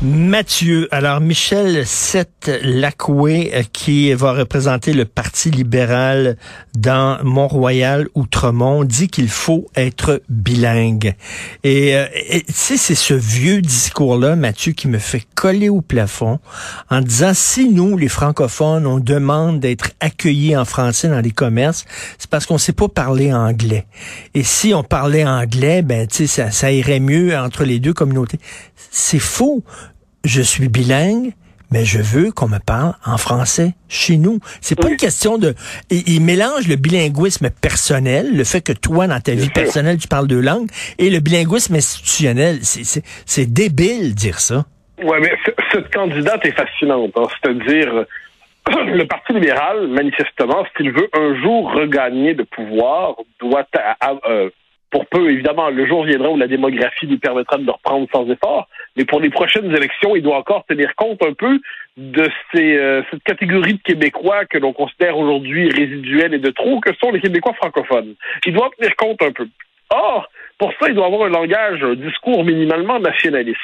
Mathieu, alors Michel Sette-Lacoué euh, qui va représenter le Parti libéral dans Mont-Royal Outremont dit qu'il faut être bilingue. Et euh, tu sais c'est ce vieux discours là Mathieu qui me fait coller au plafond en disant si nous les francophones on demande d'être accueillis en français dans les commerces, c'est parce qu'on sait pas parler anglais. Et si on parlait anglais, ben tu sais ça, ça irait mieux entre les deux communautés. C'est faux je suis bilingue, mais je veux qu'on me parle en français chez nous. C'est pas une question de. Il, mélange le bilinguisme personnel, le fait que toi, dans ta vie personnelle, tu parles deux langues, et le bilinguisme institutionnel. C'est débile dire ça. Oui, mais cette candidate est fascinante. Hein. C'est-à-dire, le Parti libéral, manifestement, s'il veut un jour regagner de pouvoir, doit euh, pour peu, évidemment, le jour viendra où la démographie lui permettra de le reprendre sans effort, mais pour les prochaines élections, il doit encore tenir compte un peu de ces, euh, cette catégorie de Québécois que l'on considère aujourd'hui résiduelle et de trop, que sont les Québécois francophones. Il doit tenir compte un peu. Or, pour ça, il doit avoir un langage, un discours minimalement nationaliste.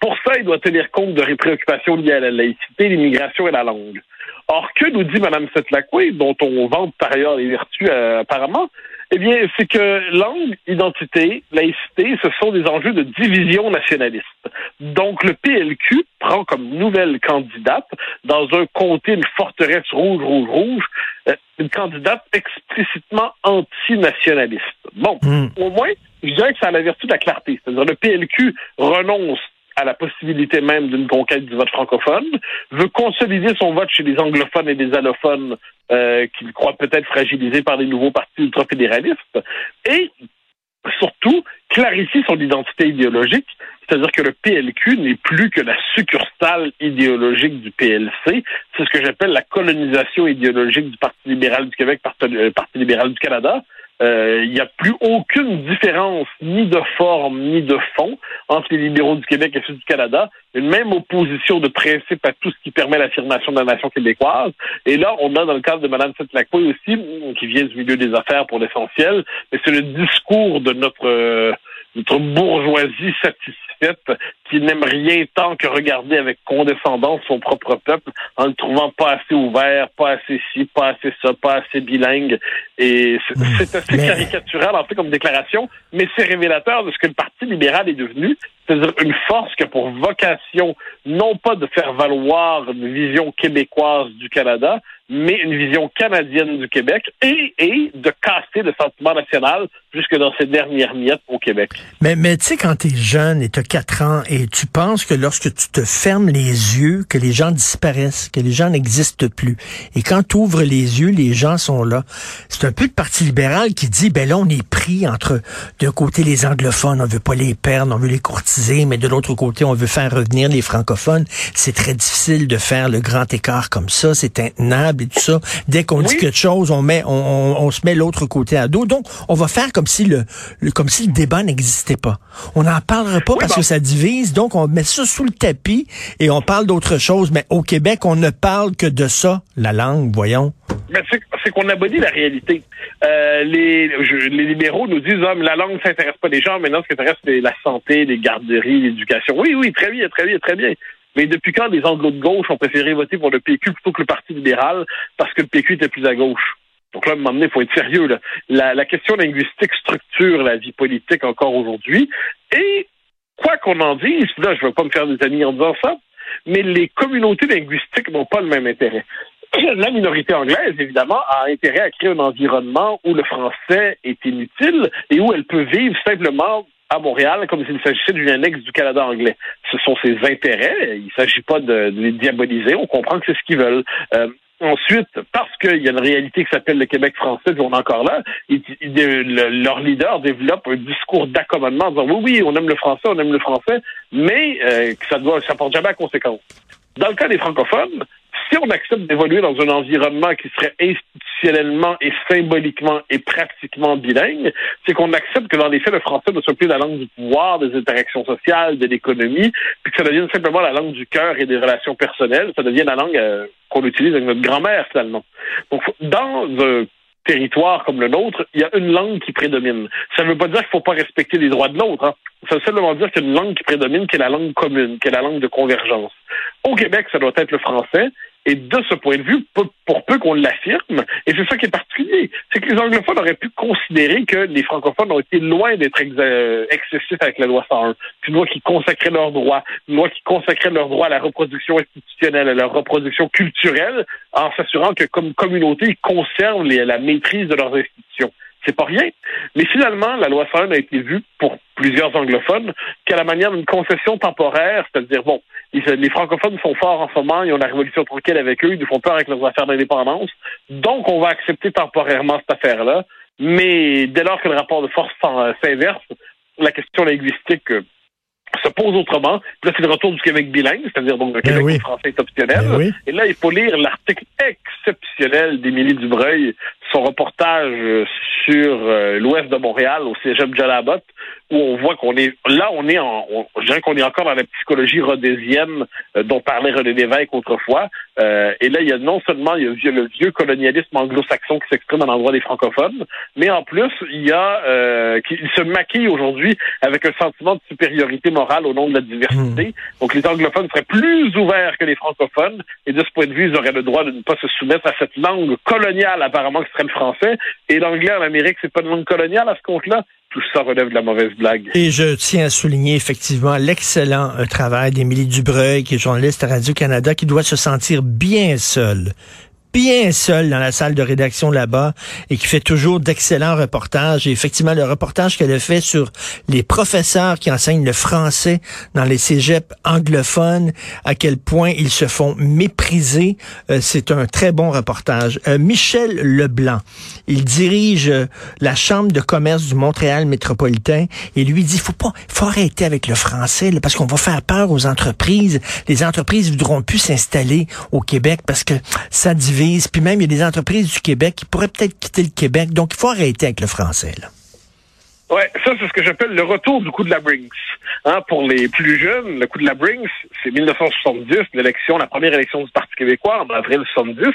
Pour ça, il doit tenir compte de préoccupations liées à la laïcité, l'immigration et la langue. Or, que nous dit Mme Setlacoué, dont on vante par ailleurs les vertus euh, apparemment, eh bien, c'est que langue, identité, laïcité, ce sont des enjeux de division nationaliste. Donc, le PLQ prend comme nouvelle candidate, dans un comté, une forteresse rouge, rouge, rouge, euh, une candidate explicitement antinationaliste. Bon, hmm. au moins, je dirais que ça a la vertu de la clarté. C'est-à-dire, le PLQ renonce à la possibilité même d'une conquête du vote francophone, veut consolider son vote chez les anglophones et les allophones euh, qu'il croit peut-être fragilisés par les nouveaux partis ultra-fédéralistes, et surtout clarifie son identité idéologique, c'est-à-dire que le PLQ n'est plus que la succursale idéologique du PLC. C'est ce que j'appelle la colonisation idéologique du Parti libéral du Québec, Parti, euh, Parti libéral du Canada. Euh, il n'y a plus aucune différence ni de forme ni de fond entre les libéraux du Québec et ceux du Canada. Une même opposition de principe à tout ce qui permet l'affirmation de la nation québécoise. Et là, on a dans le cadre de Mme Setlacqua aussi, qui vient du milieu des affaires pour l'essentiel, mais c'est le discours de notre euh, notre bourgeoisie satisfaite qui n'aime rien tant que regarder avec condescendance son propre peuple en le trouvant pas assez ouvert, pas assez ci, pas assez ça, pas assez bilingue. Et c'est hmm. assez caricatural en fait comme déclaration, mais c'est révélateur de ce que le Parti libéral est devenu, c'est-à-dire une force qui a pour vocation non pas de faire valoir une vision québécoise du Canada, mais une vision canadienne du Québec et, et de casser le sentiment national jusque dans ces dernières miettes au Québec. Mais, mais tu sais, quand tu es jeune et tu as 4 ans et tu penses que lorsque tu te fermes les yeux, que les gens disparaissent, que les gens n'existent plus. Et quand tu ouvres les yeux, les gens sont là. C'est un peu le Parti libéral qui dit, ben là, on est pris entre, d'un côté, les anglophones, on veut pas les perdre, on veut les courtiser, mais de l'autre côté, on veut faire revenir les francophones. C'est très difficile de faire le grand écart comme ça, c'est intenable et tout ça. Dès qu'on dit quelque chose, on met, on, on, se met l'autre côté à dos. Donc, on va faire comme si le, comme si le débat n'existait pas. On n'en parlera pas parce que ça divise. Donc, on met ça sous le tapis et on parle d'autre chose. Mais au Québec, on ne parle que de ça, la langue, voyons. C'est qu'on abonne la réalité. Euh, les, les libéraux nous disent, ah, mais la langue, ça intéresse pas les gens. Maintenant, ce qui intéresse, c'est la santé, les garderies, l'éducation. Oui, oui, très bien, très bien, très bien. Mais depuis quand les anglo de gauche ont préféré voter pour le PQ plutôt que le Parti libéral parce que le PQ était plus à gauche? Donc là, à un moment donné, il faut être sérieux. Là. La, la question linguistique structure la vie politique encore aujourd'hui. Et quoi qu'on en dise, là, je ne veux pas me faire des amis en disant ça, mais les communautés linguistiques n'ont pas le même intérêt. La minorité anglaise, évidemment, a intérêt à créer un environnement où le français est inutile et où elle peut vivre simplement à Montréal comme s'il s'agissait d'une annexe du Canada anglais. Ce sont ses intérêts. Il ne s'agit pas de, les diaboliser. On comprend que c'est ce qu'ils veulent. Euh, Ensuite, parce qu'il y a une réalité qui s'appelle le Québec français, on est encore là, leur leader développe un discours d'accommodement en disant oui, oui, on aime le français, on aime le français, mais euh, que ça doit, ça porte jamais à conséquence. Dans le cas des francophones, si on accepte d'évoluer dans un environnement qui serait institutionnellement et symboliquement et pratiquement bilingue, c'est qu'on accepte que dans les faits, le français ne soit plus la langue du pouvoir, des interactions sociales, de l'économie, puis que ça devienne simplement la langue du cœur et des relations personnelles. Ça devient la langue euh, qu'on utilise avec notre grand-mère, finalement. Donc, dans un territoire comme le nôtre, il y a une langue qui prédomine. Ça ne veut pas dire qu'il ne faut pas respecter les droits de l'autre. Hein. Ça veut simplement dire qu'il y a une langue qui prédomine, qui est la langue commune, qui est la langue de convergence. Au Québec, ça doit être le français. Et de ce point de vue, pour peu qu'on l'affirme, et c'est ça qui est particulier, c'est que les anglophones auraient pu considérer que les francophones ont été loin d'être euh, excessifs avec la loi 101. Une loi qui consacrait leurs droits, une loi qui consacrait leurs droits à la reproduction institutionnelle, à la reproduction culturelle, en s'assurant que comme communauté, ils conservent la maîtrise de leurs institutions. C'est pas rien. Mais finalement, la loi 101 a été vue pour plusieurs anglophones qu'à la manière d'une concession temporaire, c'est-à-dire, bon, les francophones sont forts en ce moment, ils ont la révolution tranquille avec eux, ils nous font peur avec leurs affaires d'indépendance, donc on va accepter temporairement cette affaire-là, mais dès lors que le rapport de force s'inverse, la question linguistique euh, se pose autrement. Puis là, c'est le retour du Québec bilingue, c'est-à-dire donc le ben Québec français est optionnel. Ben Et là, il faut lire l'article exceptionnel d'Émilie Dubreuil, son reportage euh, sur euh, l'ouest de Montréal, au cégep Jalabot, où on voit qu'on est là, on est en, je dirais qu'on est encore dans la psychologie rhodésienne euh, dont parlait René Lévesque autrefois. et là, il y a non seulement il y a le vieux colonialisme anglo-saxon qui s'exprime à l'endroit des francophones, mais en plus, il y a qui se maquille aujourd'hui avec un sentiment de supériorité morale au nom de la diversité. Hmm. Donc, les anglophones seraient plus ouverts que les francophones, et de ce point de vue, ils auraient le droit de ne pas se soumettre à cette langue coloniale apparemment qui serait le français. Et l'anglais en Amérique, c'est pas une langue coloniale à ce compte-là tout ça relève de la mauvaise blague. Et je tiens à souligner effectivement l'excellent euh, travail d'Émilie Dubreuil, qui est journaliste à Radio-Canada, qui doit se sentir bien seule bien seul dans la salle de rédaction là-bas et qui fait toujours d'excellents reportages. Et effectivement, le reportage qu'elle a fait sur les professeurs qui enseignent le français dans les cégeps anglophones, à quel point ils se font mépriser, euh, c'est un très bon reportage. Euh, Michel Leblanc, il dirige euh, la Chambre de commerce du Montréal métropolitain et lui dit, faut pas, faut arrêter avec le français parce qu'on va faire peur aux entreprises. Les entreprises voudront plus s'installer au Québec parce que ça divise puis même, il y a des entreprises du Québec qui pourraient peut-être quitter le Québec. Donc, il faut arrêter avec le français. Là. Oui, ça, c'est ce que j'appelle le retour du coup de la Brinks. Hein, pour les plus jeunes, le coup de la Brinks, c'est 1970, l'élection, la première élection du Parti québécois en avril 70.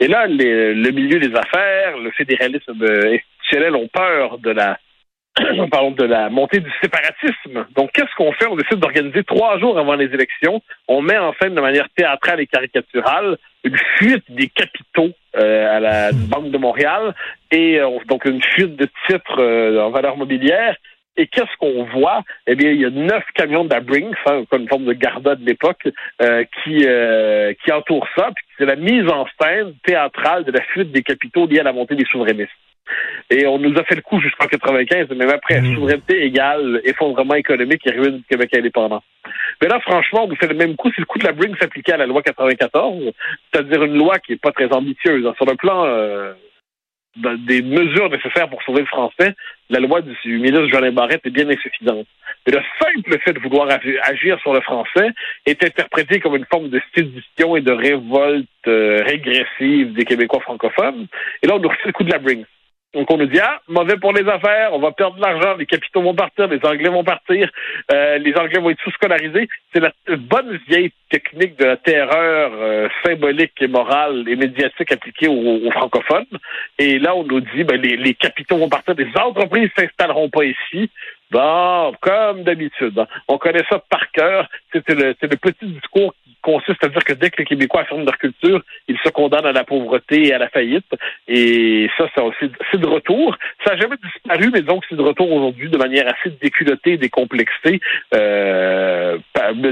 Et là, le milieu des affaires, le fédéralisme institutionnel ont peur de la parlons de la montée du séparatisme. Donc, qu'est-ce qu'on fait? On décide d'organiser trois jours avant les élections. On met en scène de manière théâtrale et caricaturale une fuite des capitaux euh, à la Banque de Montréal et euh, donc une fuite de titres euh, en valeur mobilière. Et qu'est-ce qu'on voit? Eh bien, il y a neuf camions de la Brinks, hein, comme une forme de garda de l'époque, qui, qui entourent ça. Puis c'est la mise en scène théâtrale de la fuite des capitaux liée à la montée des souverainistes. Et on nous a fait le coup jusqu'en 95, même après, mmh. souveraineté égale effondrement économique et ruine du Québec indépendant. Mais là, franchement, on nous fait le même coup, c'est le coup de la Bring s'appliquer à la loi 94, c'est-à-dire une loi qui est pas très ambitieuse. Hein. Sur le plan euh, des mesures nécessaires pour sauver le français, la loi du ministre Jean Barrette est bien insuffisante. Mais le simple fait de vouloir agir sur le français est interprété comme une forme de sédition et de révolte euh, régressive des Québécois francophones. Et là, on nous refait le coup de la Bring. Donc on nous dit ah mauvais pour les affaires, on va perdre de l'argent, les capitaux vont partir, les Anglais vont partir, euh, les Anglais vont être sous-scolarisés. C'est la bonne vieille technique de la terreur euh, symbolique et morale et médiatique appliquée aux, francophones. Et là on nous dit ben, les, les capitaux vont partir, les entreprises s'installeront pas ici. Bon, comme d'habitude, hein. on connaît ça par cœur. C'est le, le petit discours qui consiste à dire que dès que les Québécois affirment leur culture, ils se condamnent à la pauvreté et à la faillite. Et ça, c'est de retour. Ça n'a jamais disparu, mais donc c'est de retour aujourd'hui de manière assez déculottée, décomplexée, euh,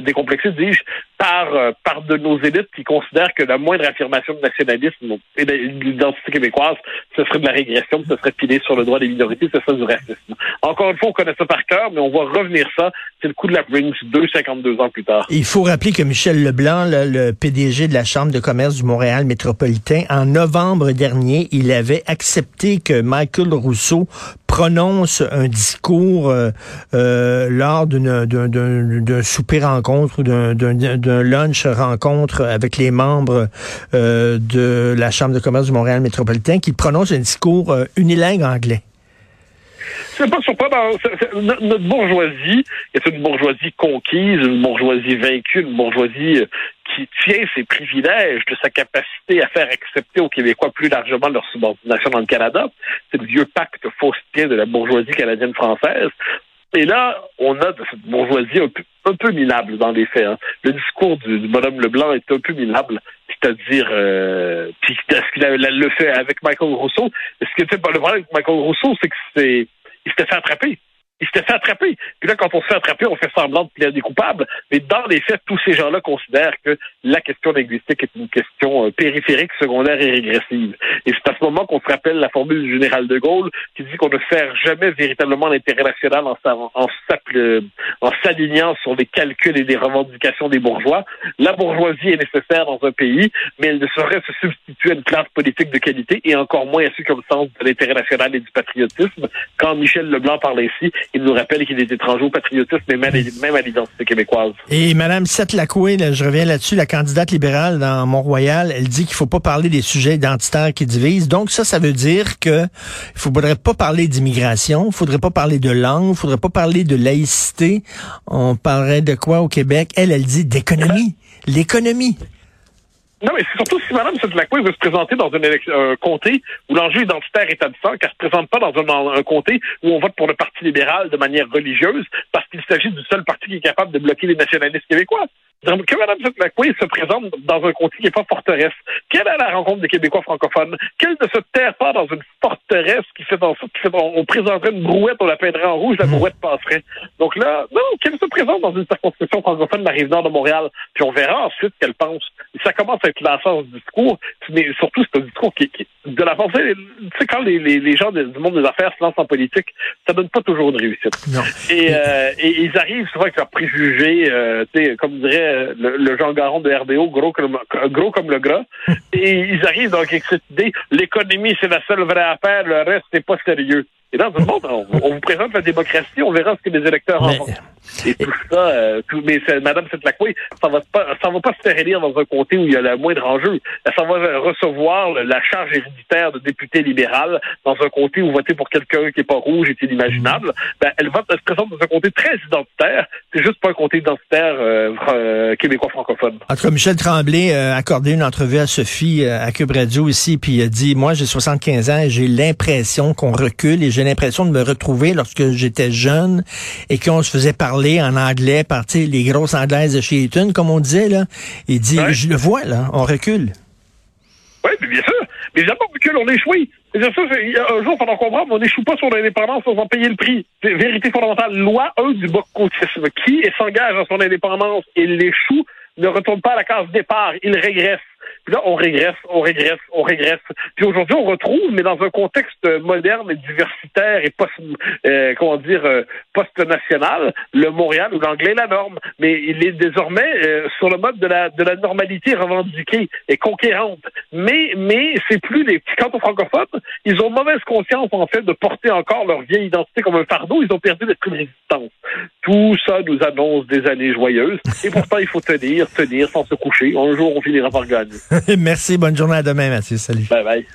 décomplexée, dis-je, par, euh, par de nos élites qui considèrent que la moindre affirmation de nationalisme et d'identité québécoise, ce serait de la régression, ce serait pilé sur le droit des minorités, ce serait du racisme. Encore une fois, on connaît ça par cœur, mais on va revenir ça. C'est le coup de la Brings, deux, 52 ans plus tard. Il faut rappeler que Michel Leblanc, le PDG de la Chambre de commerce du Montréal métropolitain, en novembre dernier, il avait accepté que Michael Rousseau prononce un discours euh, euh, lors d'un- souper rencontre ou d'un- d'un d'un lunch rencontre avec les membres euh, de la Chambre de commerce du Montréal métropolitain, qu'il prononce un discours euh, unilingue anglais. C'est pas surprenant. C'est- no- Notre bourgeoisie est une bourgeoisie conquise, une bourgeoisie vaincue, une bourgeoisie euh, qui tient ses privilèges de sa capacité à faire accepter aux Québécois plus largement leur subordination dans le Canada. C'est le vieux pacte faustien de la bourgeoisie canadienne-française. Et là, on a cette bourgeoisie un peu, minable dans les faits. hein. Le discours du, du bonhomme Leblanc est un peu minable, c'est-à-dire, euh, puis ce qu'il le fait avec Michael Rousseau? Ce qui était pas le problème avec Michael Rousseau, c'est que c'est, il s'était fait attraper. Il s'était fait attraper. Puis là, quand on se fait attraper, on fait semblant de plaider des coupables. Mais dans les faits, tous ces gens-là considèrent que la question linguistique est une question euh, périphérique, secondaire et régressive. Et c'est à ce moment qu'on se rappelle la formule du général de Gaulle qui dit qu'on ne sert jamais véritablement l'intérêt national en, sa- en, s'alignant sur les calculs et les revendications des bourgeois. La bourgeoisie est nécessaire dans un pays, mais elle ne saurait se substituer à une classe politique de qualité et encore moins à ceux qui le sens de l'intérêt national et du patriotisme. Quand Michel Leblanc parle ainsi, il nous rappelle qu'il est étranger au patriotisme et même, à l'identité québécoise. Et Madame Seth Lacoué, je reviens là-dessus, la candidate libérale dans Mont-Royal, elle dit qu'il faut pas parler des sujets identitaires qui divisent. Donc ça, ça veut dire que il faudrait pas parler d'immigration, il faudrait pas parler de langue, il faudrait pas parler de laïcité. On parlerait de quoi au Québec? Elle, elle dit d'économie, l'économie. Non, mais c'est surtout si Mme Sedlacoué veut se présenter dans élection, un comté où l'enjeu identitaire est absent, qu'elle se présente pas dans un, dans un comté où on vote pour le Parti libéral de manière religieuse, parce qu'il s'agit du seul parti qui est capable de bloquer les nationalistes québécois. Que Mme Sedlacoué se présente dans un comté qui n'est pas forteresse, qu'elle est à la rencontre des Québécois francophones, qu'elle ne se terre pas dans une forteresse qui fait en sorte qu'on on présenterait une brouette, on la peindrait en rouge, la brouette passerait. Donc là, non, qu'elle se présente dans une circonscription francophone de la Rive-Nord de Montréal, puis on verra ensuite qu'elle pense. Et ça commence à être l'essence du discours, mais surtout c'est un discours qui, qui de la pensée, tu sais, quand les, les, les gens de- du monde des affaires se lancent en politique, ça donne pas toujours une réussite. Non. Et, euh, et ils arrivent souvent avec leurs préjugés, euh, tu sais, comme dirait euh, le, le Jean Garon de RDO, gros comme, gros comme le gras. Et ils arrivent donc avec cette idée, l'économie c'est la seule vraie affaire, le reste c'est pas sérieux. Et dans le monde, on, on vous présente la démocratie, on verra ce que les électeurs en pensent. Et tout ça, euh, tout, mais c'est- Madame Setlacoué, ça va pas, ça va pas se faire élire dans un comté où il y a le moindre enjeu. Ça va recevoir la charge héréditaire de député libéral dans un comté où voter pour quelqu'un qui est pas rouge est inimaginable. Ben, elle va elle se présente dans un comté très identitaire. C'est juste pas un comté identitaire euh, euh, québécois francophone. En tout cas, Michel Tremblay euh, a accordé une entrevue à Sophie euh, à Cube Radio ici, puis il a dit, moi j'ai 75 ans et j'ai l'impression qu'on recule et j'ai l'impression de me retrouver lorsque j'étais jeune et qu'on se faisait parler en anglais par les grosses anglaises de chez Eton, comme on disait. là. Il dit, Ouais. je le vois, là, on recule. Oui, mais bien sûr. Mais évidemment, que l'on échoue. C'est-à-dire ça, un jour, il faudra comprendre, on n'échoue pas sur l'indépendance sans en payer le prix. Vérité fondamentale. Loi 1 du boccotisme. Qui s'engage dans son indépendance et l'échoue ne retourne pas à la case départ, il régresse. Puis là, on régresse, on régresse, on régresse. Puis aujourd'hui, on retrouve, mais dans un contexte moderne et diversitaire et post, euh, comment dire, euh, post-national, le Montréal où l'anglais est la norme. Mais il est désormais euh, sur le mode de la, de la normalité revendiquée et conquérante. Mais, mais c'est plus les petits cantons francophones. Ils ont mauvaise conscience, en fait, de porter encore leur vieille identité comme un fardeau. Ils ont perdu l'esprit de résistance. Tout ça nous annonce des années joyeuses. Et pourtant, il faut tenir, tenir sans se coucher. Un jour, on finira par gagner. Merci, bonne journée à demain, Mathieu. Salut. Bye bye.